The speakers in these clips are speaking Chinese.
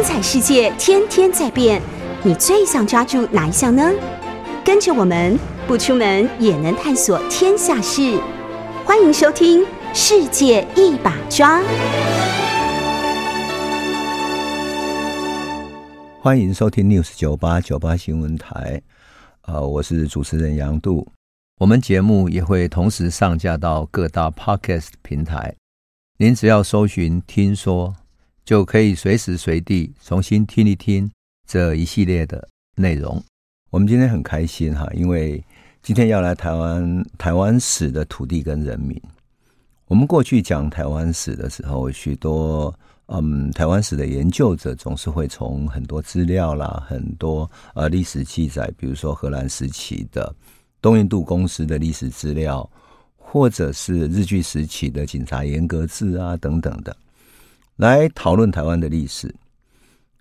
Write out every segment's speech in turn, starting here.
精彩世界天天在变，你最想抓住哪一项呢？跟着我们不出门也能探索天下事，欢迎收听《世界一把抓》。欢迎收听 News 九八九八新闻台，呃，我是主持人杨度。我们节目也会同时上架到各大 Podcast 平台，您只要搜寻“听说”，就可以随时随地重新听一听这一系列的内容。我们今天很开心哈，因为今天要来台湾台湾史的土地跟人民。我们过去讲台湾史的时候，许多。嗯，台湾史的研究者总是会从很多资料啦，很多呃历史记载，比如说荷兰时期的东印度公司的历史资料，或者是日据时期的警察严格制啊等等的，来讨论台湾的历史。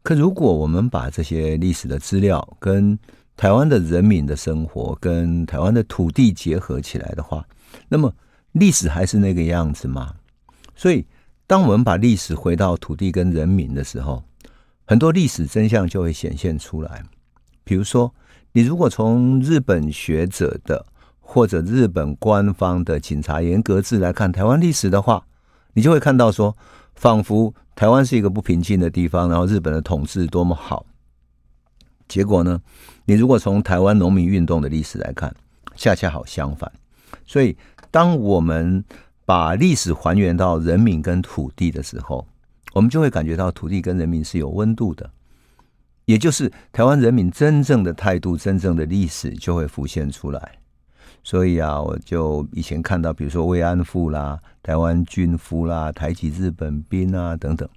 可如果我们把这些历史的资料跟台湾的人民的生活，跟台湾的土地结合起来的话，那么历史还是那个样子吗？所以。当我们把历史回到土地跟人民的时候，很多历史真相就会显现出来。比如说，你如果从日本学者的或者日本官方的警察严格制来看台湾历史的话，你就会看到说，仿佛台湾是一个不平静的地方，然后日本的统治多么好。结果呢，你如果从台湾农民运动的历史来看，恰恰好相反。所以，当我们把历史还原到人民跟土地的时候，我们就会感觉到土地跟人民是有温度的，也就是台湾人民真正的态度、真正的历史就会浮现出来。所以啊，我就以前看到，比如说慰安妇啦、台湾军夫啦、台籍日本兵啊等等，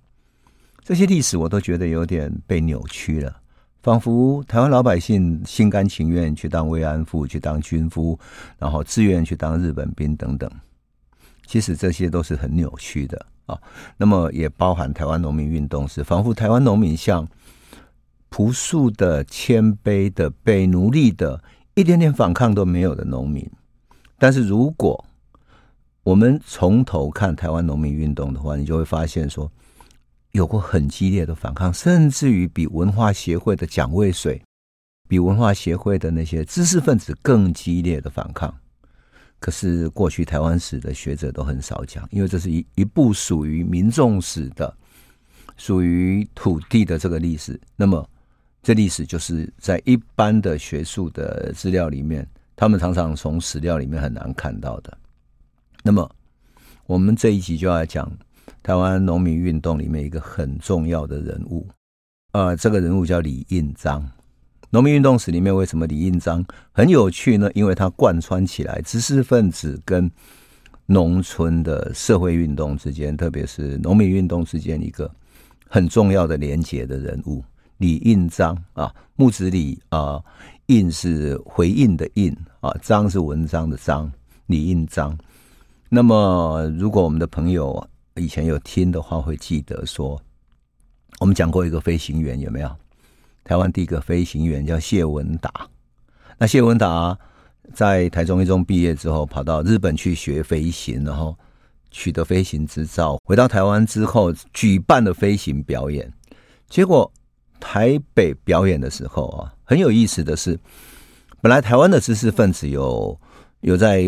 这些历史我都觉得有点被扭曲了，仿佛台湾老百姓心甘情愿去当慰安妇、去当军夫，然后自愿去当日本兵等等。其实这些都是很扭曲的啊，那么也包含台湾农民运动，是仿佛台湾农民像朴素的、谦卑的、被奴隶的，一点点反抗都没有的农民。但是如果我们从头看台湾农民运动的话，你就会发现说，有过很激烈的反抗，甚至于比文化协会的蒋渭水、比文化协会的那些知识分子更激烈的反抗。可是过去台湾史的学者都很少讲，因为这是一一部属于民众史的、属于土地的这个历史。那么，这历史就是在一般的学术的资料里面，他们常常从史料里面很难看到的。那么，我们这一集就要讲台湾农民运动里面一个很重要的人物，呃，这个人物叫李应章。农民运动史里面为什么李应章很有趣呢？因为他贯穿起来知识分子跟农村的社会运动之间，特别是农民运动之间一个很重要的连结的人物。李印章啊，木子李啊，印是回应的印啊，章是文章的章。李印章。那么，如果我们的朋友以前有听的话，会记得说，我们讲过一个飞行员，有没有？台湾第一个飞行员叫谢文达，那谢文达在台中一中毕业之后，跑到日本去学飞行，然后取得飞行执照。回到台湾之后，举办了飞行表演。结果台北表演的时候啊，很有意思的是，本来台湾的知识分子有有在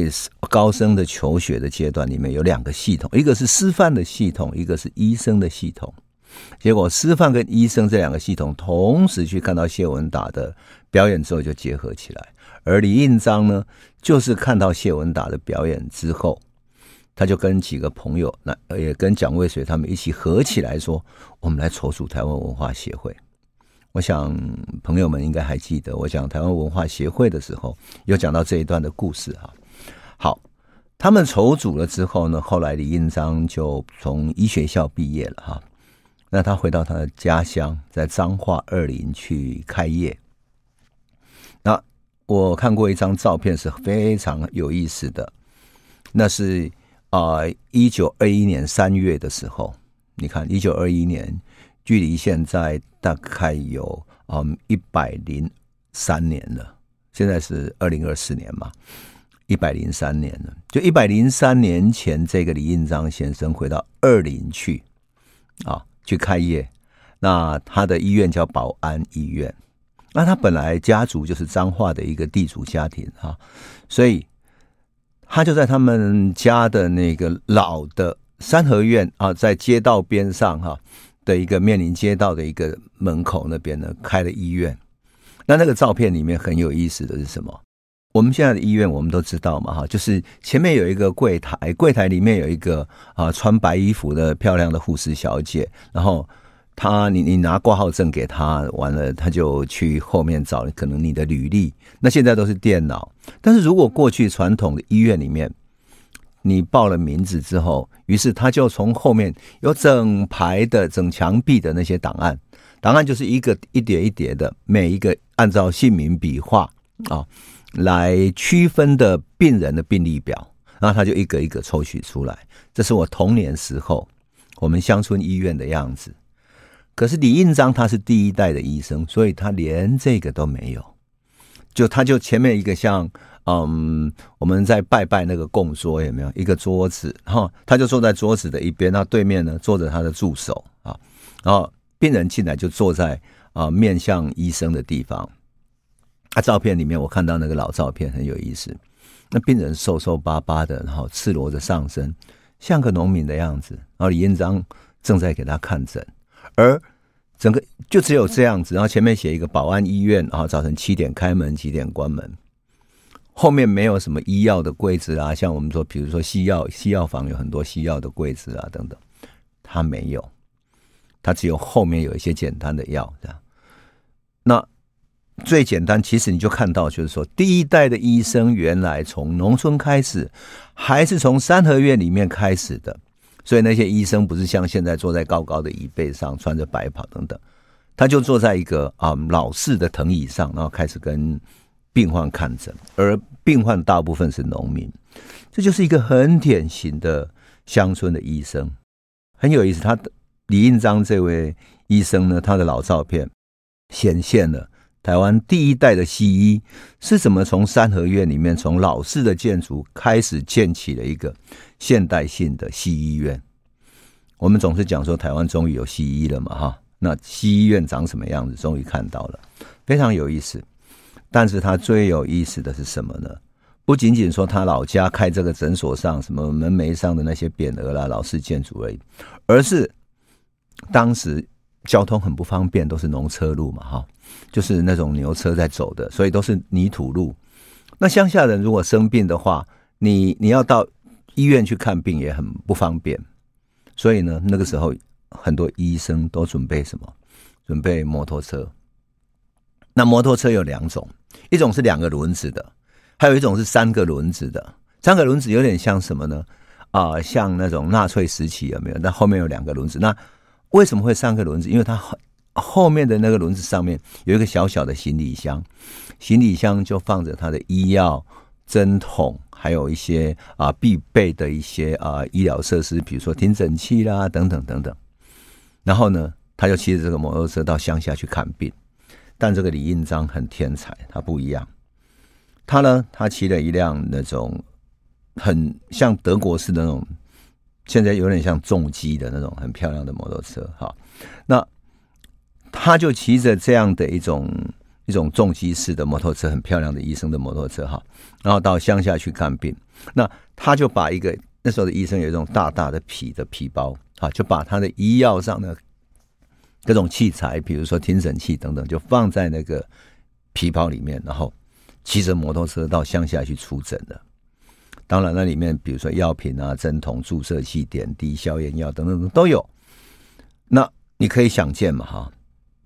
高升的求学的阶段里面有两个系统，一个是师范的系统，一个是医生的系统。结果，师范跟医生这两个系统同时去看到谢文达的表演之后，就结合起来。而李应章呢，就是看到谢文达的表演之后，他就跟几个朋友，那也跟蒋渭水他们一起合起来说：“我们来筹组台湾文化协会。”我想朋友们应该还记得，我讲台湾文化协会的时候，有讲到这一段的故事哈。好，他们筹组了之后呢，后来李应章就从医学校毕业了哈。那他回到他的家乡，在彰化二林去开业。那我看过一张照片，是非常有意思的。那是啊，一九二一年三月的时候，你看，一九二一年距离现在大概有嗯一百零三年了。现在是二零二四年嘛，一百零三年了。就一百零三年前，这个李应章先生回到二林去啊。去开业，那他的医院叫保安医院。那他本来家族就是彰化的一个地主家庭哈，所以他就在他们家的那个老的三合院啊，在街道边上哈的一个面临街道的一个门口那边呢，开了医院。那那个照片里面很有意思的是什么？我们现在的医院我们都知道嘛哈，就是前面有一个柜台，柜台里面有一个啊穿白衣服的漂亮的护士小姐，然后。她，你你拿挂号证给她，完了她就去后面找可能你的履历。那现在都是电脑，但是如果过去传统的医院里面，你报了名字之后，于是他就从后面有整排的整墙壁的那些档案，档案就是一个一叠一叠的，每一个按照姓名笔画啊来区分的病人的病历表，然后他就一个一个抽取出来。这是我童年时候我们乡村医院的样子。可是李印章他是第一代的医生，所以他连这个都没有。就他就前面一个像嗯，我们在拜拜那个供桌有没有一个桌子哈？他就坐在桌子的一边，那对面呢坐着他的助手啊。然后病人进来就坐在啊面向医生的地方。他照片里面我看到那个老照片很有意思，那病人瘦瘦巴巴的，然后赤裸着上身，像个农民的样子。然后李应章正在给他看诊。而整个就只有这样子，然后前面写一个保安医院，然后早晨七点开门，几点关门。后面没有什么医药的柜子啊，像我们说，比如说西药西药房有很多西药的柜子啊等等，他没有，他只有后面有一些简单的药这样。那最简单，其实你就看到，就是说第一代的医生原来从农村开始，还是从三合院里面开始的。所以那些医生不是像现在坐在高高的椅背上，穿着白袍等等，他就坐在一个啊、老式的藤椅上，然后开始跟病患看诊，而病患大部分是农民，这就是一个很典型的乡村的医生，很有意思。他的李应章这位医生呢，他的老照片显现了。台湾第一代的西医是怎么从三合院里面，从老式的建筑开始建起了一个现代性的西医院？我们总是讲说台湾终于有西医了嘛，哈，那西医院长什么样子？终于看到了，非常有意思。但是他最有意思的是什么呢？不仅仅说他老家开这个诊所上什么门楣上的那些匾额啦、老式建筑而已，而是当时交通很不方便，都是农车路嘛，哈。就是那种牛车在走的，所以都是泥土路。那乡下人如果生病的话，你你要到医院去看病也很不方便。所以呢，那个时候很多医生都准备什么？准备摩托车。那摩托车有两种，一种是两个轮子的，还有一种是三个轮子的。三个轮子有点像什么呢？啊、像那种纳粹时期有没有？那后面有两个轮子。那为什么会三个轮子？因为它后。后面的那个轮子上面有一个小小的行李箱，行李箱就放着他的医药、针筒，还有一些啊必备的一些啊医疗设施，比如说听诊器啦等等等等。然后呢，他就骑着这个摩托车到乡下去看病。但这个李应章很天才，他不一样。他呢，他骑了一辆那种很像德国式的那种，现在有点像重机的那种很漂亮的摩托车。哈，那。他就骑着这样的一种一种重机式的摩托车，很漂亮的医生的摩托车哈，然后到乡下去看病。那他就把一个那时候的医生有一种大大的皮的皮包啊，就把他的医药上的各种器材，比如说听诊器等等，就放在那个皮包里面，然后骑着摩托车到乡下去出诊的。当然，那里面比如说药品啊、针筒、注射器、点滴、消炎药等等都有。那你可以想见嘛，哈。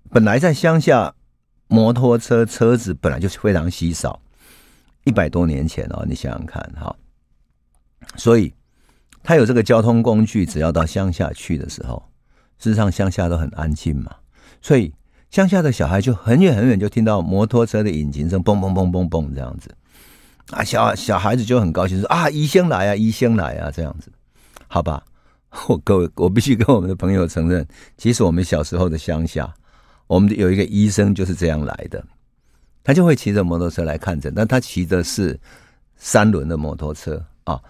本来在乡下，摩托车车子本来就是非常稀少，一百多年前哦，你想想看哈，所以他有这个交通工具，只要到乡下去的时候，事实上乡下都很安静嘛，所以乡下的小孩就很远很远就听到摩托车的引擎声，嘣嘣嘣嘣嘣这样子，啊，小小孩子就很高兴说啊，医生来啊，医生来啊，这样子，好吧，我各位，我必须跟我们的朋友承认，其实我们小时候的乡下。我们有一个医生就是这样来的，他就会骑着摩托车来看诊，但他骑的是三轮的摩托车啊，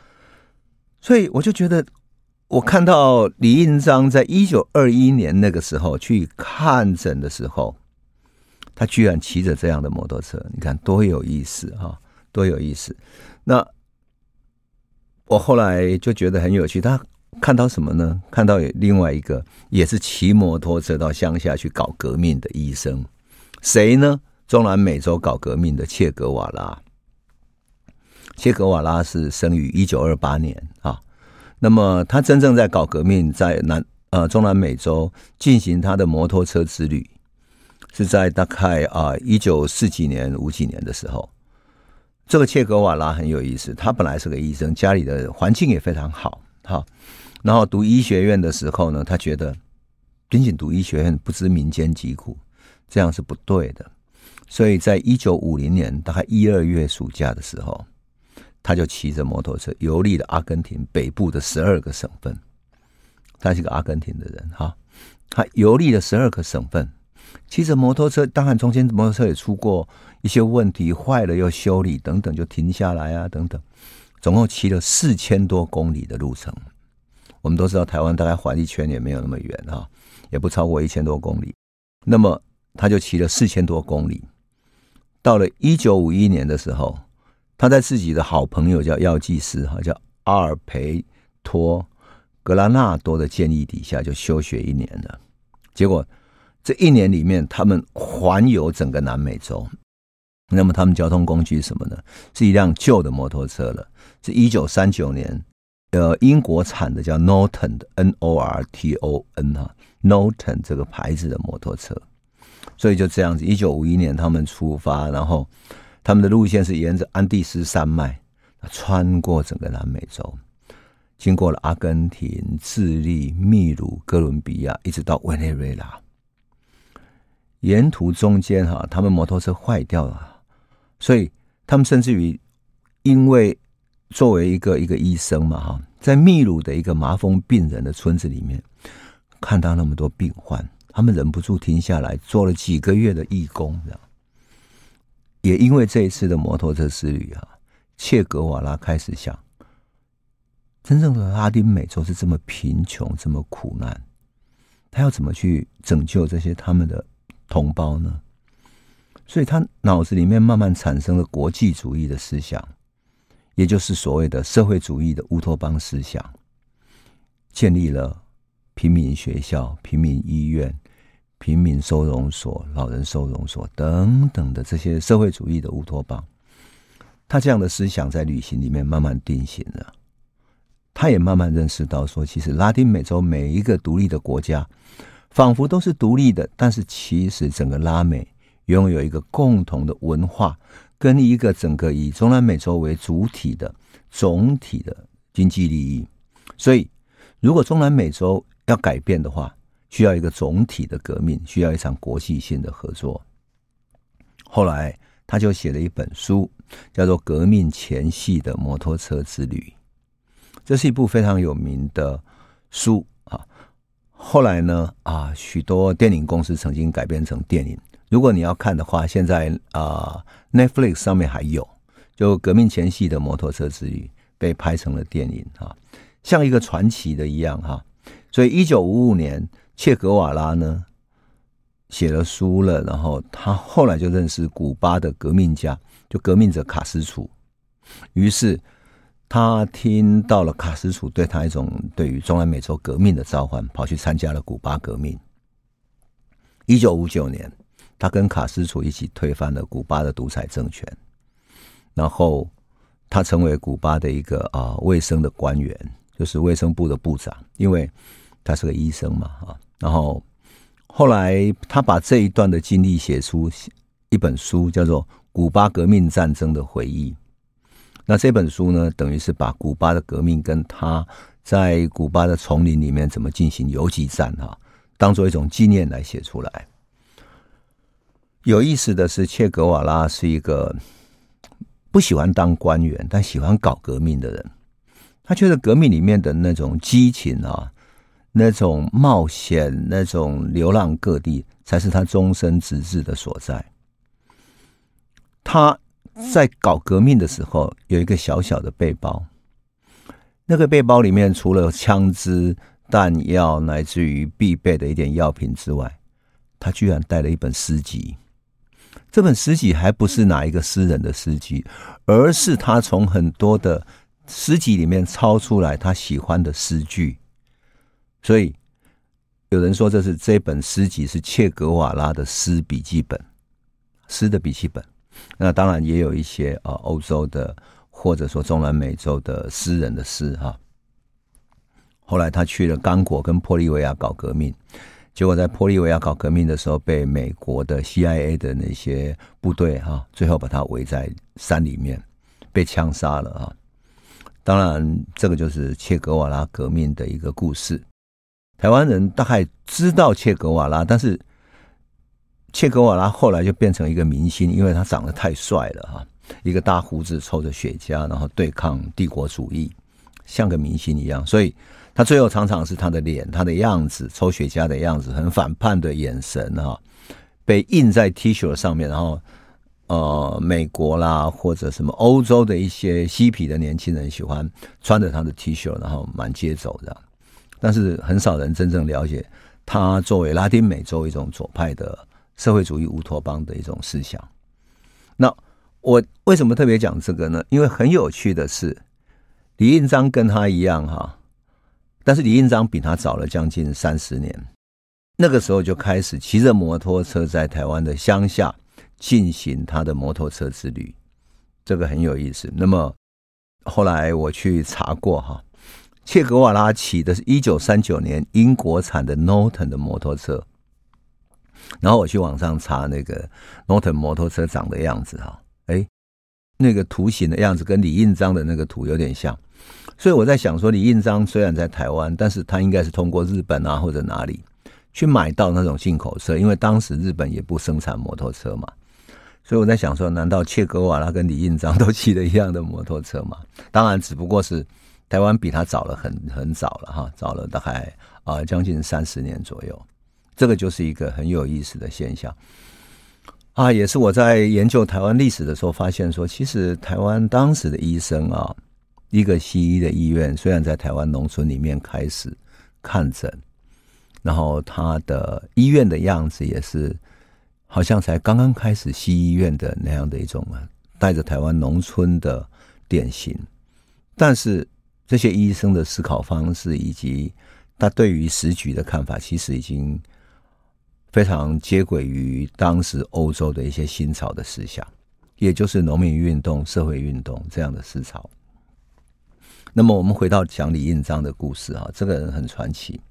所以我就觉得我看到李应章在一九二一年那个时候去看诊的时候，他居然骑着这样的摩托车，你看多有意思哈，多有意思。那我后来就觉得很有趣，他看到什么呢？看到有另外一个也是骑摩托车到乡下去搞革命的医生，谁呢？中南美洲搞革命的切格瓦拉。切格瓦拉是生于一九二八年啊。那么他真正在搞革命，在南呃中南美洲进行他的摩托车之旅，是在大概啊一九四几年五几年的时候。这个切格瓦拉很有意思，他本来是个医生，家里的环境也非常好，好。然后读医学院的时候呢，他觉得仅仅读医学院不知民间疾苦，这样是不对的。所以在一九五零年大概一二月暑假的时候。他就骑着摩托车游历了阿根廷北部的十二个省份。他是个阿根廷的人哈，他游历了十二个省份，骑着摩托车，当然中间摩托车也出过一些问题，坏了又修理等等，就停下来啊等等，总共骑了四千多公里的路程。我们都知道台湾大概环一圈也没有那么远哈，也不超过一千多公里。那么他就骑了四千多公里，到了一九五一年的时候。他在自己的好朋友叫药剂师哈，叫阿尔培托格拉纳多的建议底下，就休学一年了。结果这一年里面，他们环游整个南美洲。那么他们交通工具什么呢？是一辆旧的摩托车了，是一九三九年呃英国产的，叫 Norton 的 N O R T O N 哈 Norton 这个牌子的摩托车。所以就这样子，一九五一年他们出发，然后。他们的路线是沿着安第斯山脉，穿过整个南美洲，经过了阿根廷、智利、秘鲁、哥伦比亚，一直到委内瑞拉。沿途中间哈，他们摩托车坏掉了，所以他们甚至于因为作为一个一个医生嘛哈，在秘鲁的一个麻风病人的村子里面，看到那么多病患，他们忍不住停下来做了几个月的义工，这样。也因为这一次的摩托车之旅啊，切格瓦拉开始想，真正的拉丁美洲是这么贫穷、这么苦难，他要怎么去拯救这些他们的同胞呢？所以他脑子里面慢慢产生了国际主义的思想，也就是所谓的社会主义的乌托邦思想，建立了平民学校、平民医院。平民收容所、老人收容所等等的这些社会主义的乌托邦，他这样的思想在旅行里面慢慢定型了。他也慢慢认识到说，其实拉丁美洲每一个独立的国家，仿佛都是独立的，但是其实整个拉美拥有一个共同的文化，跟一个整个以中南美洲为主体的总体的经济利益。所以，如果中南美洲要改变的话，需要一个总体的革命，需要一场国际性的合作。后来，他就写了一本书，叫做《革命前夕的摩托车之旅》。这是一部非常有名的书啊。后来呢，啊，许多电影公司曾经改编成电影。如果你要看的话，现在啊，Netflix 上面还有，就《革命前夕的摩托车之旅》被拍成了电影啊，像一个传奇的一样哈。所以，一九五五年。切格瓦拉呢，写了书了，然后他后来就认识古巴的革命家，就革命者卡斯楚。于是他听到了卡斯楚对他一种对于中南美洲革命的召唤，跑去参加了古巴革命。一九五九年，他跟卡斯楚一起推翻了古巴的独裁政权，然后他成为古巴的一个啊卫生的官员，就是卫生部的部长，因为他是个医生嘛，啊。然后后来，他把这一段的经历写出一本书，叫做《古巴革命战争的回忆》。那这本书呢，等于是把古巴的革命跟他在古巴的丛林里面怎么进行游击战哈，当做一种纪念来写出来。有意思的是，切格瓦拉是一个不喜欢当官员，但喜欢搞革命的人。他觉得革命里面的那种激情啊。那种冒险，那种流浪各地，才是他终身职志的所在。他在搞革命的时候，有一个小小的背包，那个背包里面除了枪支、弹药，乃至于必备的一点药品之外，他居然带了一本诗集。这本诗集还不是哪一个诗人的诗集，而是他从很多的诗集里面抄出来他喜欢的诗句。所以有人说，这是这本诗集是切格瓦拉的诗笔记本，诗的笔记本。那当然也有一些啊，欧洲的。或者说中南美洲的诗人的诗哈，后来他去了刚果跟玻利维亚搞革命，结果在玻利维亚搞革命的时候，被美国的 CIA 的那些部队哈，最后把他围在山里面，被枪杀了啊。当然，这个就是切格瓦拉革命的一个故事。台湾人大概知道切格瓦拉，但是切格瓦拉后来就变成一个明星，因为他长得太帅了哈。一个大胡子，抽着雪茄，然后对抗帝国主义，像个明星一样。所以他最后常常是他的脸、他的样子、抽雪茄的样子、很反叛的眼神哈，被印在 T 恤上面。然后呃，美国啦或者什么欧洲的一些嬉皮的年轻人喜欢穿着他的 T 恤，然后满街走这样。但是很少人真正了解他作为拉丁美洲一种左派的社会主义乌托邦的一种思想。那。我为什么特别讲这个呢？因为很有趣的是，李应章跟他一样哈，但是李应章比他早了将近三十年。那个时候就开始骑着摩托车在台湾的乡下进行他的摩托车之旅，这个很有意思。那么后来我去查过哈，切格瓦拉骑的是一九三九年英国产的 Norton 的摩托车，然后我去网上查那个 Norton 摩托车长的样子哈。哎，那个图形的样子跟李印章的那个图有点像，所以我在想说，李印章虽然在台湾，但是他应该是通过日本啊或者哪里去买到那种进口车，因为当时日本也不生产摩托车嘛。所以我在想说，难道切格瓦拉跟李印章都骑了一样的摩托车吗？当然，只不过是台湾比他早了很很早了哈，早了大概啊将近三十年左右。这个就是一个很有意思的现象。啊，也是我在研究台湾历史的时候发现说，其实台湾当时的医生啊，一个西医的医院，虽然在台湾农村里面开始看诊，然后他的医院的样子也是好像才刚刚开始西医院的那样的一种带着台湾农村的典型，但是这些医生的思考方式以及他对于时局的看法，其实已经。非常接轨于当时欧洲的一些新潮的思想，也就是农民运动、社会运动这样的思潮。那么，我们回到讲李应章的故事啊，这个人很传奇。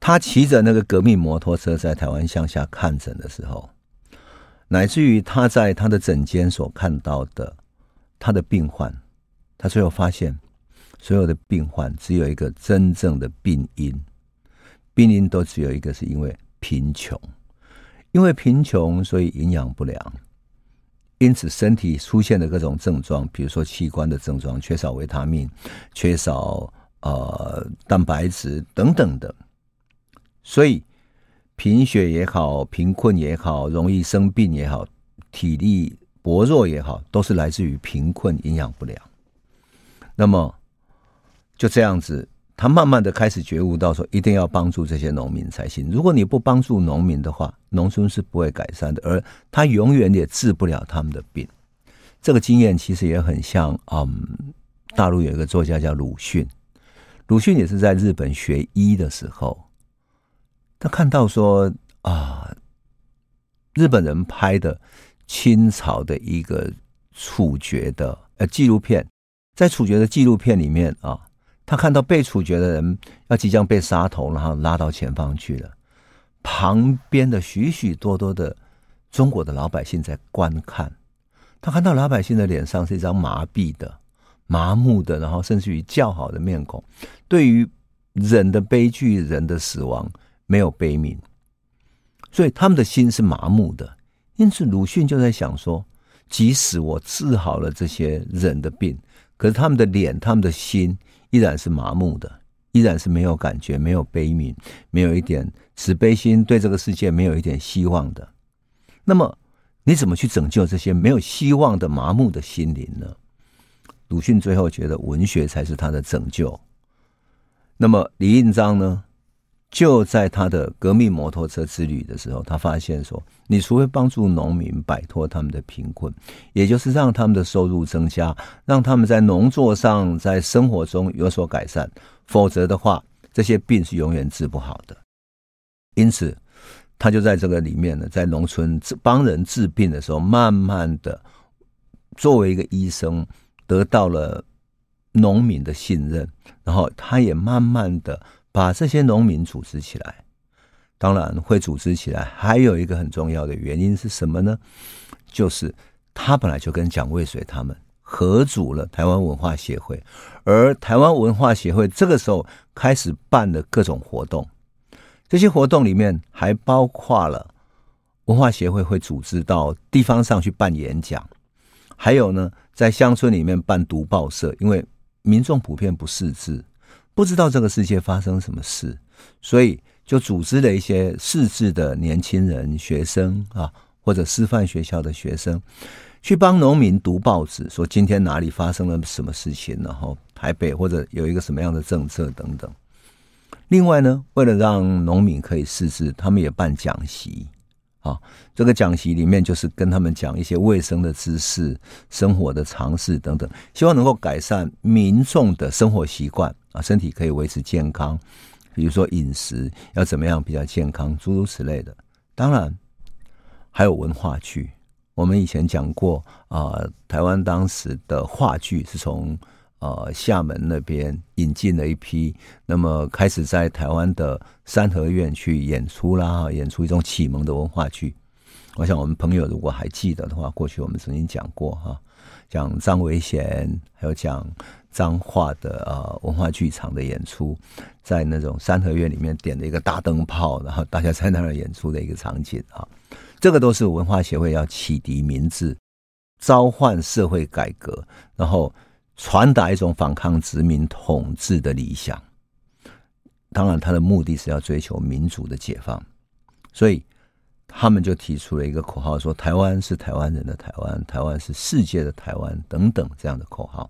他骑着那个革命摩托车在台湾乡下看诊的时候，乃至于他在他的诊间所看到的他的病患，他最后发现，所有的病患只有一个真正的病因，病因都只有一个，是因为。贫穷，因为贫穷，所以营养不良，因此身体出现的各种症状，比如说器官的症状，缺少维他命，缺少呃蛋白质等等的，所以贫血也好，贫困也好，容易生病也好，体力薄弱也好，都是来自于贫困，营养不良。那么就这样子。他慢慢的开始觉悟到说，一定要帮助这些农民才行。如果你不帮助农民的话，农村是不会改善的，而他永远也治不了他们的病。这个经验其实也很像，嗯，大陆有一个作家叫鲁迅，鲁迅也是在日本学医的时候，他看到说啊，日本人拍的清朝的一个处决的呃纪录片，在处决的纪录片里面啊。他看到被处决的人要即将被杀头，然后拉到前方去了。旁边的许许多多的中国的老百姓在观看。他看到老百姓的脸上是一张麻痹的、麻木的，然后甚至于叫好的面孔，对于人的悲剧、人的死亡没有悲悯，所以他们的心是麻木的。因此，鲁迅就在想说：即使我治好了这些人的病，可是他们的脸、他们的心。依然是麻木的，依然是没有感觉、没有悲悯、没有一点慈悲心，对这个世界没有一点希望的。那么，你怎么去拯救这些没有希望的麻木的心灵呢？鲁迅最后觉得文学才是他的拯救。那么李印章呢，就在他的革命摩托车之旅的时候，他发现说，你除非帮助农民摆脱他们的贫困，也就是让他们的收入增加，让他们在农作上、在生活中有所改善，否则的话，这些病是永远治不好的。因此，他就在这个里面呢，在农村帮人治病的时候，慢慢的作为一个医生，得到了农民的信任，然后他也慢慢的把这些农民组织起来。当然，会组织起来还有一个很重要的原因是什么呢？就是他本来就跟蒋渭水他们合组了台湾文化协会，而台湾文化协会这个时候开始办的各种活动。这些活动里面还包括了文化协会会组织到地方上去办演讲，还有呢，在乡村里面办读报社，因为民众普遍不识字，不知道这个世界发生什么事，所以就组织了一些识字的年轻人、学生啊，或者师范学校的学生，去帮农民读报纸，说今天哪里发生了什么事情，然后台北或者有一个什么样的政策等等。另外呢，为了让农民可以识字，他们也办讲习啊。这个讲习里面就是跟他们讲一些卫生的知识、生活的常识等等，希望能够改善民众的生活习惯啊，身体可以维持健康。比如说饮食要怎么样比较健康，诸如此类的。当然还有文化剧，我们以前讲过啊，台湾当时的话剧是从。呃，厦门那边引进了一批，那么开始在台湾的三合院去演出啦，演出一种启蒙的文化剧。我想我们朋友如果还记得的话，过去我们曾经讲过哈，讲张维贤，还有讲彰化的呃文化剧场的演出，在那种三合院里面点了一个大灯泡，然后大家在那儿演出的一个场景啊，这个都是文化协会要启迪民智、召唤社会改革，然后。传达一种反抗殖民统治的理想，当然，他的目的是要追求民主的解放，所以他们就提出了一个口号，说“台湾是台湾人的台湾，台湾是世界的台湾”等等这样的口号，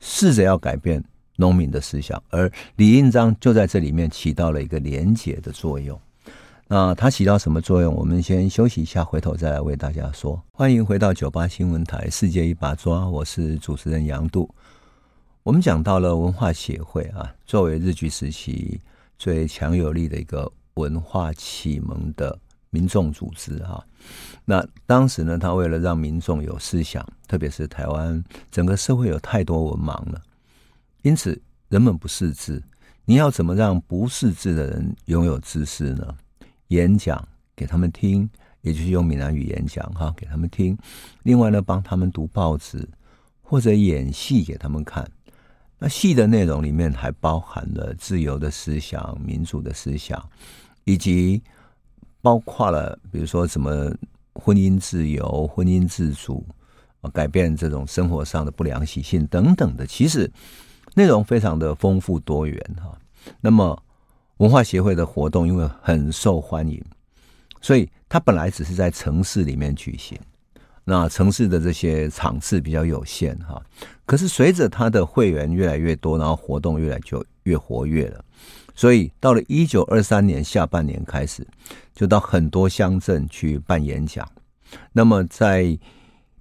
试着要改变农民的思想，而李应章就在这里面起到了一个连结的作用。那它起到什么作用？我们先休息一下，回头再来为大家说。欢迎回到九八新闻台《世界一把抓》，我是主持人杨度。我们讲到了文化协会啊，作为日据时期最强有力的一个文化启蒙的民众组织啊。那当时呢，他为了让民众有思想，特别是台湾整个社会有太多文盲了，因此人们不识字。你要怎么让不识字的人拥有知识呢？演讲给他们听，也就是用闽南语演讲哈，给他们听。另外呢，帮他们读报纸或者演戏给他们看。那戏的内容里面还包含了自由的思想、民主的思想，以及包括了比如说什么婚姻自由、婚姻自主，改变这种生活上的不良习性等等的。其实内容非常的丰富多元哈。那么。文化协会的活动因为很受欢迎，所以它本来只是在城市里面举行。那城市的这些场次比较有限哈，可是随着它的会员越来越多，然后活动越来就越活跃了。所以到了一九二三年下半年开始，就到很多乡镇去办演讲。那么在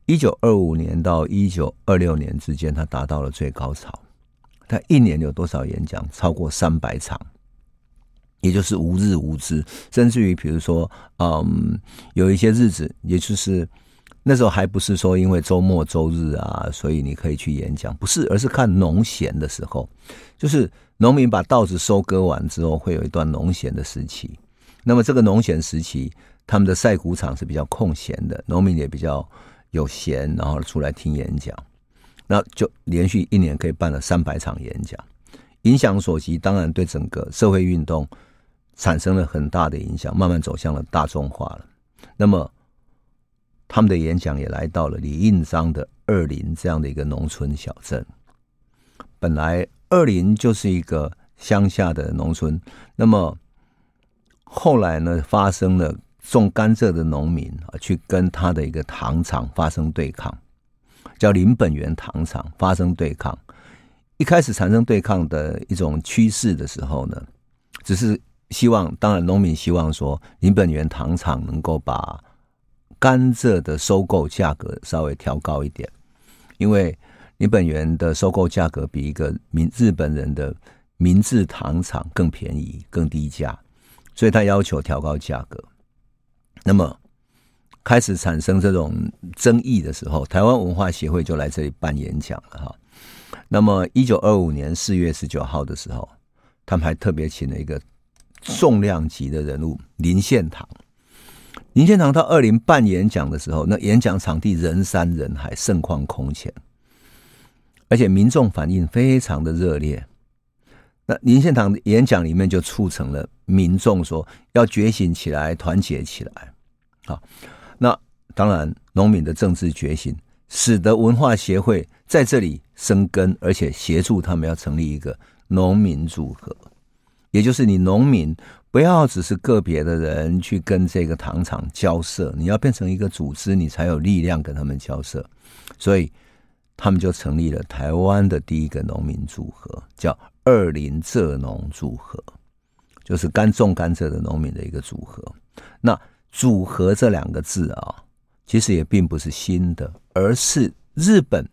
一九二五年到一九二六年之间，他达到了最高潮。他一年有多少演讲？超过三百场。也就是无日无之，甚至于比如说，嗯，有一些日子，也就是那时候还不是说因为周末周日啊，所以你可以去演讲，不是，而是看农闲的时候，就是农民把稻子收割完之后，会有一段农闲的时期。那么这个农闲时期，他们的晒谷场是比较空闲的，农民也比较有闲，然后出来听演讲，那就连续一年可以办了三百场演讲，影响所及，当然对整个社会运动。产生了很大的影响，慢慢走向了大众化了。那么，他们的演讲也来到了李应章的二林这样的一个农村小镇。本来二林就是一个乡下的农村，那么后来呢，发生了种甘蔗的农民啊，去跟他的一个糖厂发生对抗。叫林本源糖厂发生对抗。一开始产生对抗的一种趋势的时候呢，只是希望，当然农民希望说林本源糖厂能够把甘蔗的收购价格稍微调高一点，因为你本源的收购价格比一个民日本人的明治糖厂更便宜、更低价，所以他要求调高价格。那么开始产生这种争议的时候，台湾文化协会就来这里办演讲了哈。那么，一九二五年四月十九号的时候，他们还特别请了一个重量级的人物林献堂。林献堂到二林办演讲的时候，那演讲场地人山人海，盛况空前，而且民众反应非常的热烈。那林献堂的演讲里面就促成了民众说要觉醒起来，团结起来。好，那当然，农民的政治觉醒，使得文化协会在这里生根，而且协助他们要成立一个农民组合，也就是你农民不要只是个别的人去跟这个糖厂交涉，你要变成一个组织，你才有力量跟他们交涉。所以他们就成立了台湾的第一个农民组合，叫二林蔗农组合，就是甘种甘蔗的农民的一个组合。那组合这两个字啊，其实也并不是新的，而是日本，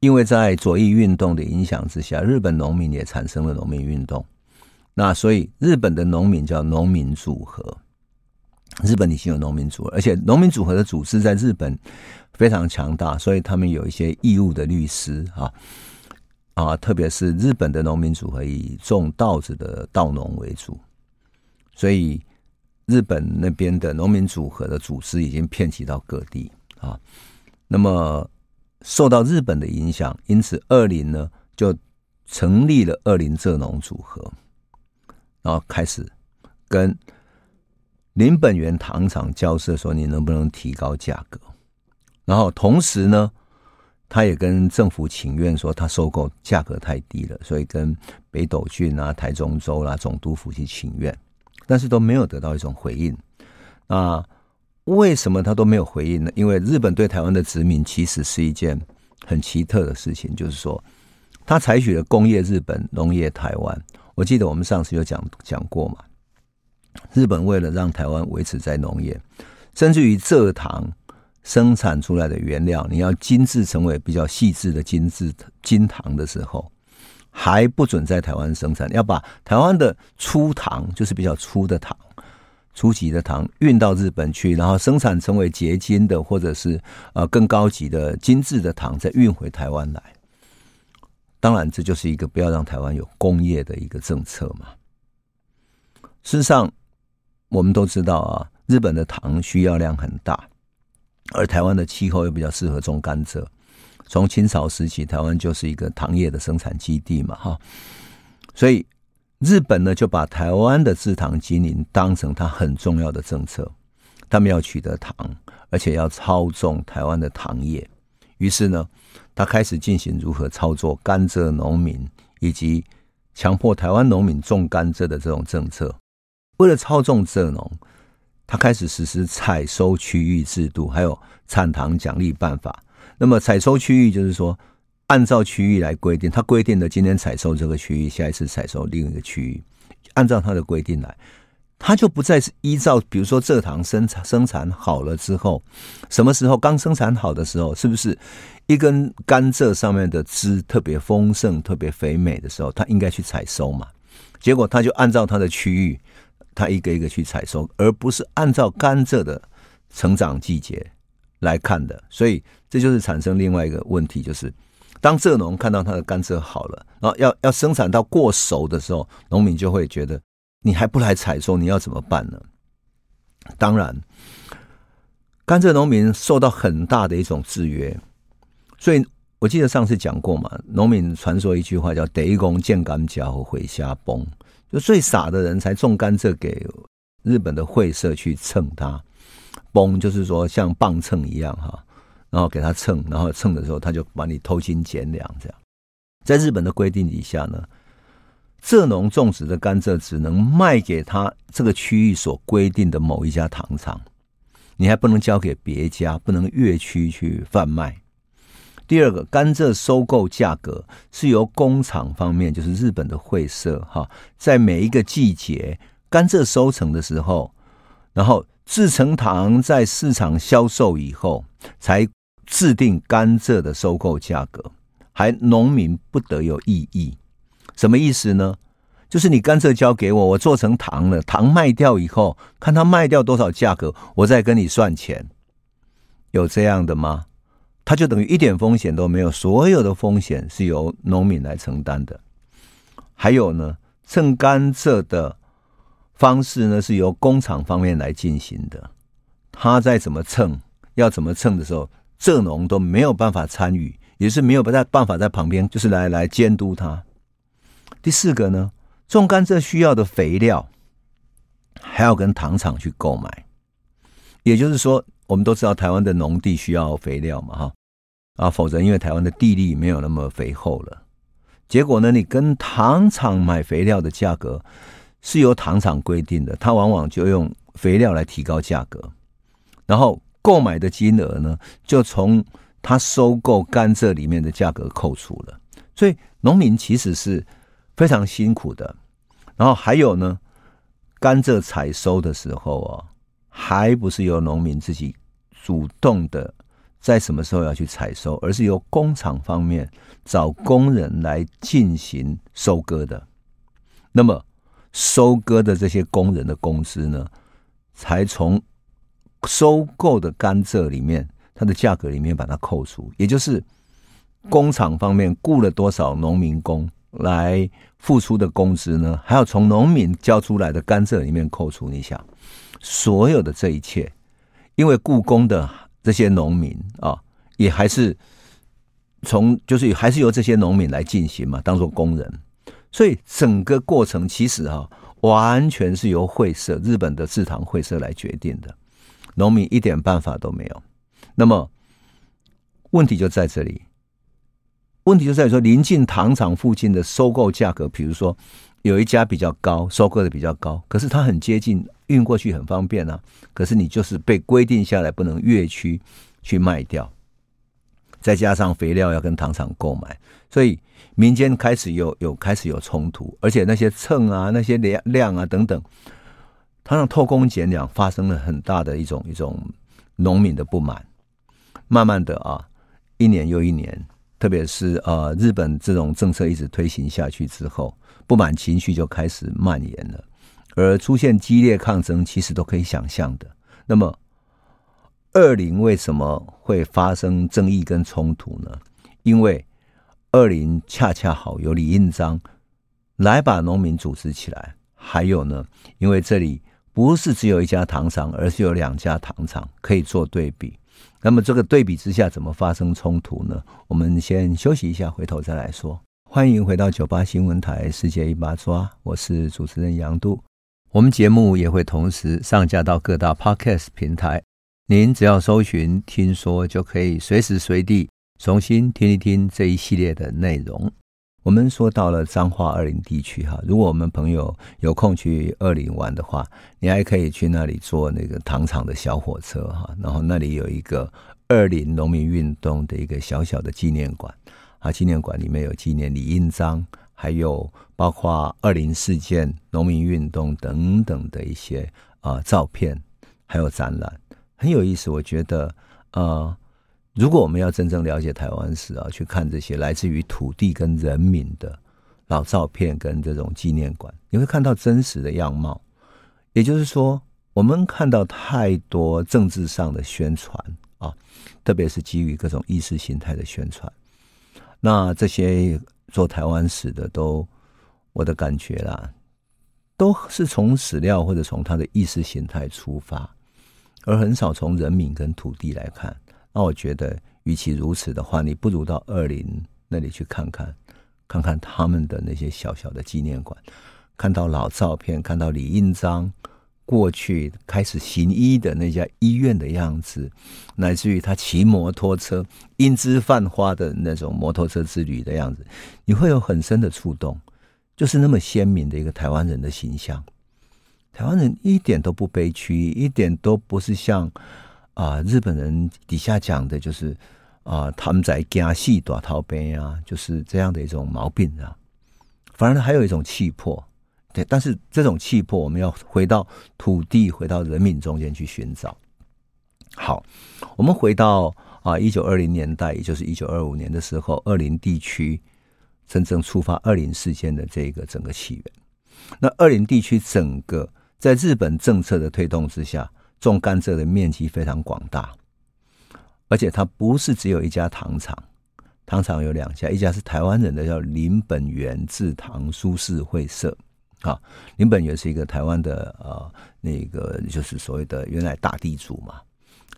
因为在左翼运动的影响之下，日本农民也产生了农民运动。那所以日本的农民叫农民组合，日本已经有农民组合，而且农民组合的组织在日本非常强大，所以他们有一些义务的律师啊啊，特别是日本的农民组合以种稻子的稻农为主，所以。日本那边的农民组合的组织已经遍及到各地啊，那么受到日本的影响，因此二林呢就成立了二林蔗农组合，然后开始跟林本源糖厂交涉，说你能不能提高价格，然后同时呢，他也跟政府请愿说他收购价格太低了，所以跟北斗郡啊、台中州啦、总督府去请愿。但是都没有得到一种回应，啊，为什么他都没有回应呢？因为日本对台湾的殖民其实是一件很奇特的事情，就是说，他采取了工业日本，农业台湾。我记得我们上次有讲讲过嘛，日本为了让台湾维持在农业，甚至于蔗糖生产出来的原料，你要精制成为比较细致的精制精糖的时候。还不准在台湾生产，要把台湾的粗糖，就是比较粗的糖、初级的糖运到日本去，然后生产成为结晶的，或者是呃更高级的精致的糖，再运回台湾来。当然，这就是一个不要让台湾有工业的一个政策嘛。事实上，我们都知道啊，日本的糖需要量很大，而台湾的气候又比较适合种甘蔗。从清朝时期，台湾就是一个糖业的生产基地嘛，哈，所以日本呢就把台湾的制糖经营当成它很重要的政策，他们要取得糖，而且要操纵台湾的糖业。于是呢，他开始进行如何操作甘蔗农民，以及强迫台湾农民种甘蔗的这种政策。为了操纵蔗农，他开始实施采收区域制度，还有产糖奖励办法。那么采收区域就是说，按照区域来规定，他规定的今天采收这个区域，下一次采收另一个区域，按照他的规定来，他就不再是依照，比如说蔗糖生产生产好了之后，什么时候刚生产好的时候，是不是一根甘蔗上面的汁特别丰盛、特别肥美的时候，他应该去采收嘛？结果他就按照他的区域，他一个一个去采收，而不是按照甘蔗的成长季节。来看的，所以这就是产生另外一个问题，就是当蔗农看到他的甘蔗好了，然后要要生产到过熟的时候，农民就会觉得你还不来采收，你要怎么办呢？当然，甘蔗农民受到很大的一种制约，所以我记得上次讲过嘛，农民传说一句话叫“第一公见甘蔗和会瞎崩”，就最傻的人才种甘蔗给日本的会社去蹭它。崩就是说像磅秤一样哈，然后给他称，然后称的时候他就把你偷斤减两这样。在日本的规定底下呢，蔗农种植的甘蔗只能卖给他这个区域所规定的某一家糖厂，你还不能交给别家，不能越区去贩卖。第二个，甘蔗收购价格是由工厂方面，就是日本的会社哈，在每一个季节甘蔗收成的时候，然后制成糖在市场销售以后，才制定甘蔗的收购价格，还农民不得有异议。什么意思呢？就是你甘蔗交给我，我做成糖了，糖卖掉以后，看它卖掉多少价格，我再跟你算钱。有这样的吗？它就等于一点风险都没有，所有的风险是由农民来承担的。还有呢，蹭甘蔗的方式呢，是由工厂方面来进行的。他在怎么蹭，要怎么蹭的时候，蔗农都没有办法参与，也是没有办法在旁边，就是来来监督他。第四个呢，种甘蔗需要的肥料还要跟糖厂去购买，也就是说。我们都知道台湾的农地需要肥料嘛，哈啊，否则因为台湾的地力没有那么肥厚了，结果呢，你跟糖厂买肥料的价格是由糖厂规定的，它往往就用肥料来提高价格，然后购买的金额呢，就从他收购甘蔗里面的价格扣除了，所以农民其实是非常辛苦的。然后还有呢，甘蔗采收的时候啊，还不是由农民自己。主动的在什么时候要去采收，而是由工厂方面找工人来进行收割的。那么收割的这些工人的工资呢，才从收购的甘蔗里面，它的价格里面把它扣除，也就是工厂方面雇了多少农民工来付出的工资呢，还要从农民交出来的甘蔗里面扣除。你想，所有的这一切。因为故宫的这些农民啊，也还是从就是还是由这些农民来进行嘛，当做工人，所以整个过程其实啊，完全是由会社日本的制糖会社来决定的，农民一点办法都没有。那么问题就在这里，问题就在于说，临近糖厂附近的收购价格，比如说有一家比较高，收购的比较高，可是它很接近。运过去很方便啊，可是你就是被规定下来不能越区去卖掉，再加上肥料要跟糖厂购买，所以民间开始有有开始有冲突，而且那些秤啊、那些量量啊等等，它让偷工减料发生了很大的一种一种农民的不满。慢慢的啊，一年又一年，特别是呃日本这种政策一直推行下去之后，不满情绪就开始蔓延了。而出现激烈抗争，其实都可以想象的。那么，二零为什么会发生争议跟冲突呢？因为二零恰恰好有李印章来把农民组织起来，还有呢，因为这里不是只有一家糖厂，而是有两家糖厂可以做对比。那么这个对比之下，怎么发生冲突呢？我们先休息一下，回头再来说。欢迎回到九八新闻台《世界一把抓》，我是主持人杨渡。我们节目也会同时上架到各大 Podcast 平台，您只要搜寻“听说”，就可以随时随地重新听一听这一系列的内容。我们说到了彰化二林地区哈，如果我们朋友有空去二林玩的话，你还可以去那里坐那个糖厂的小火车哈，然后那里有一个二林农民运动的一个小小的纪念馆啊，纪念馆里面有纪念李应章。还有包括二零事件、农民运动等等的一些啊、照片，还有展览，很有意思。我觉得，呃，如果我们要真正了解台湾史啊，去看这些来自于土地跟人民的老照片跟这种纪念馆，你会看到真实的样貌。也就是说，我们看到太多政治上的宣传啊，特别是基于各种意识形态的宣传，那这些。做台湾史的都，我的感觉啦，都是从史料或者从他的意识形态出发，而很少从人民跟土地来看。那我觉得，与其如此的话，你不如到二林那里去看看，看看他们的那些小小的纪念馆，看到老照片，看到李印章。过去开始行医的那家医院的样子，乃至于他骑摩托车、英姿焕发的那种摩托车之旅的样子，你会有很深的触动，就是那么鲜明的一个台湾人的形象。台湾人一点都不悲屈，一点都不是像啊、日本人底下讲的，就是啊，他们在家戏大头病啊，就是这样的一种毛病啊。反而还有一种气魄，对，但是这种气魄，我们要回到土地，回到人民中间去寻找。好，我们回到啊，一九二零年代，也就是一九二五年的时候，二林地区真正触发二林事件的这个整个起源。那二林地区整个在日本政策的推动之下，种甘蔗的面积非常广大。而且它不是只有一家糖厂，糖厂有两家，一家是台湾人的叫林本源制糖株式会社，啊，林本源是一个台湾的呃那个就是所谓的原来大地主嘛，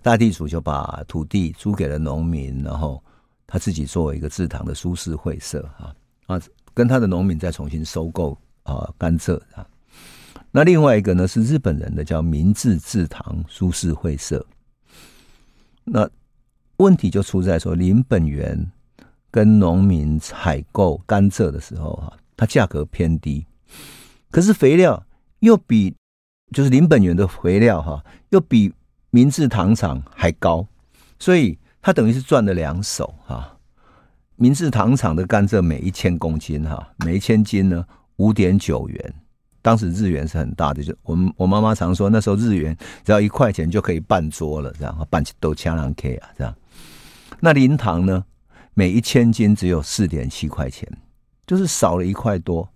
大地主就把土地租给了农民，然后他自己作为一个制糖的舒适会社啊啊，跟他的农民再重新收购啊甘蔗啊，那另外一个呢是日本人的叫明治制糖舒适会社，那。问题就出在说，林本源跟农民采购甘蔗的时候，哈，它价格偏低，可是肥料又比就是林本源的肥料，哈，又比明治糖厂还高，所以它等于是赚了两手，哈。明治糖厂的甘蔗每一千公斤，哈，每一千斤呢五点九元，当时日元是很大的，就我们我妈妈常说，那时候日元只要一块钱就可以办桌了，这样办起都枪两 K 啊，这样。那林糖呢？每一千斤只有四点七块钱，就是少了一块多，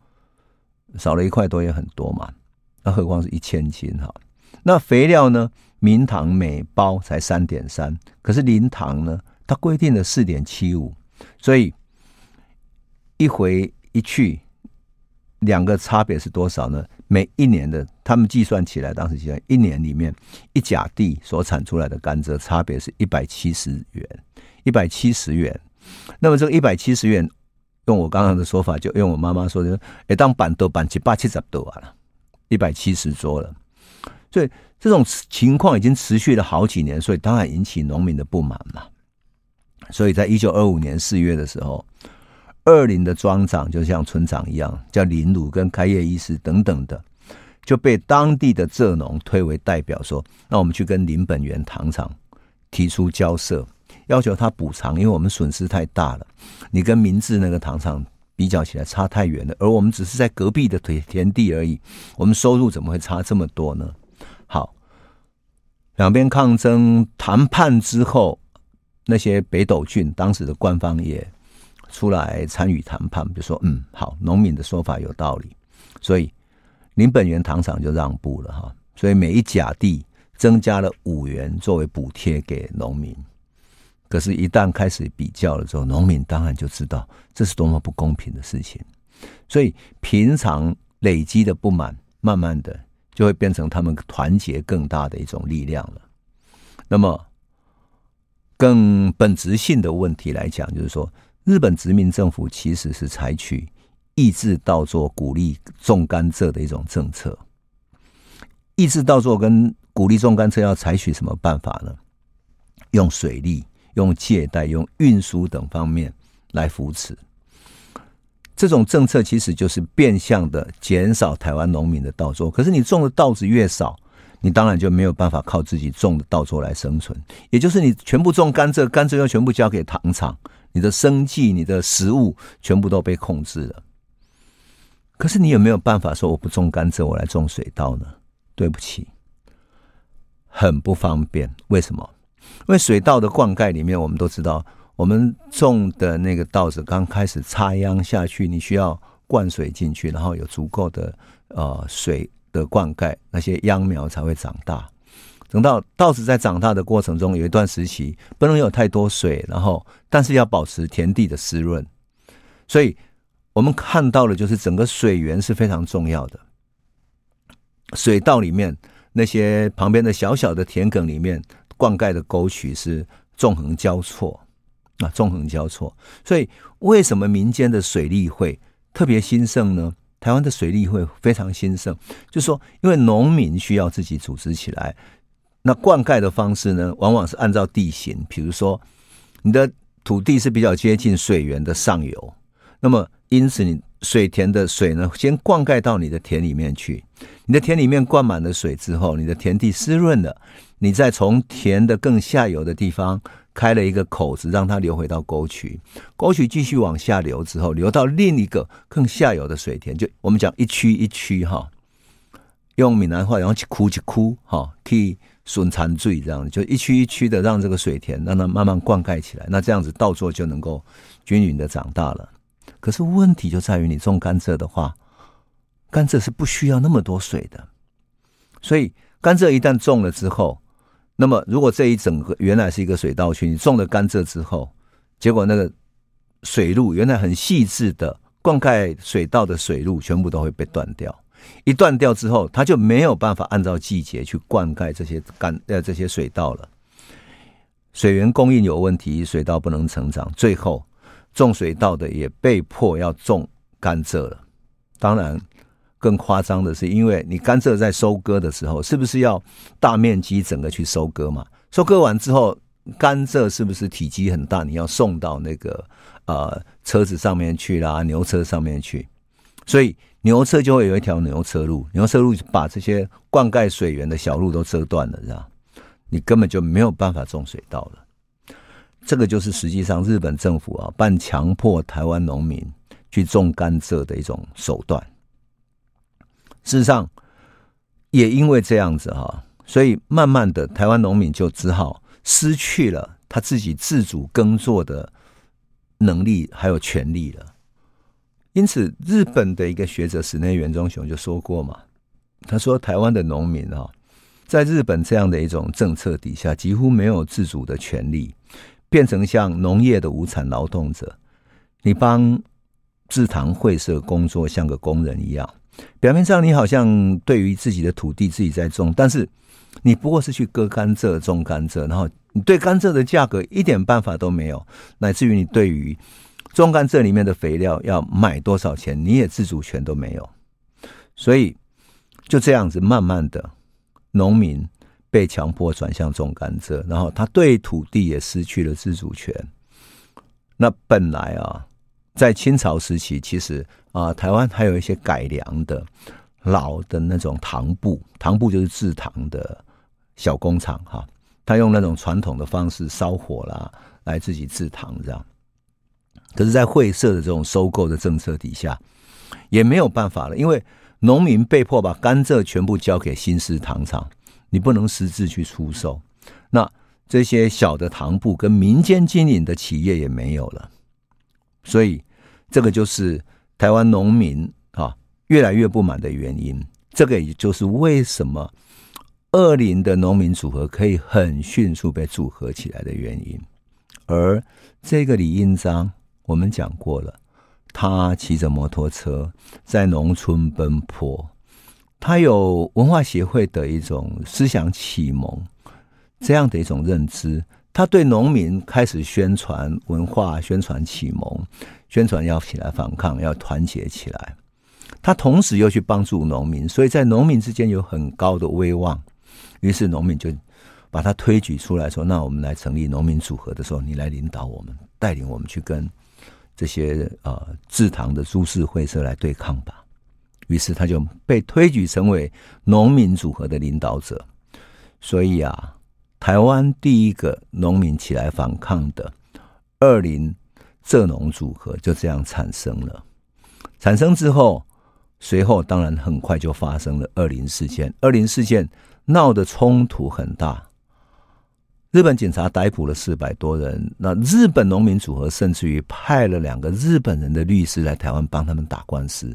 少了一块多也很多嘛。那何况是一千斤哈？那肥料呢？明糖每包才三点三，可是零糖呢？它规定的四点七五，所以一回一去，两个差别是多少呢？每一年的他们计算起来，当时计算一年里面一甲地所产出来的甘蔗差别是一百七十元。一百七十元，那么这个一百七十元，用我刚刚的说法，就用我妈妈说的，哎，当板豆板七八七十多啊了，一百七十桌了。所以这种情况已经持续了好几年，所以当然引起农民的不满嘛。所以在一九二五年四月的时候，二林的庄长就像村长一样，叫林鲁跟开业医师等等的，就被当地的蔗农推为代表，说：那我们去跟林本源糖厂提出交涉。要求他补偿，因为我们损失太大了。你跟明治那个糖厂比较起来差太远了，而我们只是在隔壁的田田地而已，我们收入怎么会差这么多呢？好，两边抗争谈判之后，那些北斗郡当时的官方也出来参与谈判，就说：“嗯，好，农民的说法有道理，所以林本源糖厂就让步了哈，所以每一甲地增加了五元作为补贴给农民。”可是，一旦开始比较了之后，农民当然就知道这是多么不公平的事情。所以，平常累积的不满，慢慢的就会变成他们团结更大的一种力量了。那么，更本质性的问题来讲，就是说，日本殖民政府其实是采取抑制稻作、鼓励种甘蔗的一种政策。抑制稻作跟鼓励种甘蔗要采取什么办法呢？用水利。用借贷、用运输等方面来扶持，这种政策其实就是变相的减少台湾农民的稻作。可是你种的稻子越少，你当然就没有办法靠自己种的稻作来生存。也就是你全部种甘蔗，甘蔗又全部交给糖厂，你的生计、你的食物全部都被控制了。可是你有没有办法说我不种甘蔗，我来种水稻呢？对不起，很不方便。为什么？因为水稻的灌溉里面，我们都知道，我们种的那个稻子刚开始插秧下去，你需要灌水进去，然后有足够的呃水的灌溉，那些秧苗才会长大。等到稻子在长大的过程中，有一段时期不能有太多水，然后但是要保持田地的湿润。所以我们看到的就是整个水源是非常重要的。水稻里面那些旁边的小小的田埂里面。灌溉的沟渠是纵横交错啊，纵横交错。所以为什么民间的水利会特别兴盛呢？台湾的水利会非常兴盛，就是说，因为农民需要自己组织起来。那灌溉的方式呢，往往是按照地形，比如说你的土地是比较接近水源的上游，那么因此你水田的水呢，先灌溉到你的田里面去。你的田里面灌满了水之后，你的田地湿润了。你再从田的更下游的地方开了一个口子，让它流回到沟渠，沟渠继续往下流之后，流到另一个更下游的水田，就我们讲一区一区哈，用闽南话，然后去枯去枯哈，去顺残罪这样，就一区一区的让这个水田让它慢慢灌溉起来，那这样子稻作就能够均匀的长大了。可是问题就在于你种甘蔗的话，甘蔗是不需要那么多水的，所以甘蔗一旦种了之后。那么，如果这一整个原来是一个水稻区，你种了甘蔗之后，结果那个水路原来很细致的灌溉水稻的水路全部都会被断掉。一断掉之后，它就没有办法按照季节去灌溉这些甘呃这些水稻了。水源供应有问题，水稻不能成长，最后种水稻的也被迫要种甘蔗了。当然。更夸张的是，因为你甘蔗在收割的时候，是不是要大面积整个去收割嘛？收割完之后，甘蔗是不是体积很大？你要送到那个呃车子上面去啦，牛车上面去，所以牛车就会有一条牛车路，牛车路把这些灌溉水源的小路都遮断了，是吧？你根本就没有办法种水稻了。这个就是实际上日本政府啊，半强迫台湾农民去种甘蔗的一种手段。事实上，也因为这样子哈，所以慢慢的，台湾农民就只好失去了他自己自主耕作的能力还有权利了。因此，日本的一个学者室内元忠雄就说过嘛，他说台湾的农民啊，在日本这样的一种政策底下，几乎没有自主的权利，变成像农业的无产劳动者。你帮制糖会社工作，像个工人一样。表面上你好像对于自己的土地自己在种，但是你不过是去割甘蔗、种甘蔗，然后你对甘蔗的价格一点办法都没有，乃至于你对于种甘蔗里面的肥料要买多少钱，你也自主权都没有。所以就这样子，慢慢的农民被强迫转向种甘蔗，然后他对土地也失去了自主权。那本来啊。在清朝时期，其实啊、台湾还有一些改良的老的那种糖布，糖布就是制糖的小工厂哈。他用那种传统的方式烧火啦，来自己制糖这样。可是，在会社的这种收购的政策底下，也没有办法了，因为农民被迫把甘蔗全部交给新式糖厂，你不能私自去出售。那这些小的糖布跟民间经营的企业也没有了，所以。这个就是台湾农民啊越来越不满的原因。这个也就是为什么二林的农民组合可以很迅速被组合起来的原因。而这个李应章，我们讲过了，他骑着摩托车在农村奔波，他有文化协会的一种思想启蒙，这样的一种认知。他对农民开始宣传文化，宣传启蒙，宣传要起来反抗，要团结起来。他同时又去帮助农民，所以在农民之间有很高的威望。于是农民就把他推举出来说：“那我们来成立农民组合的时候，你来领导我们，带领我们去跟这些呃制糖的株式会社来对抗吧。”于是他就被推举成为农民组合的领导者。所以啊。台湾第一个农民起来反抗的二林蔗农组合就这样产生了。产生之后，随后当然很快就发生了二林事件。二林事件闹得冲突很大，日本警察逮捕了四百多人。那日本农民组合甚至于派了两个日本人的律师来台湾帮他们打官司，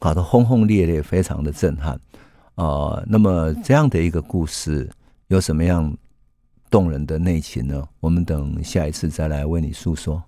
搞得轰轰烈烈，非常的震撼啊、呃。那么这样的一个故事。有什么样动人的内情呢？我们等下一次再来为你诉说。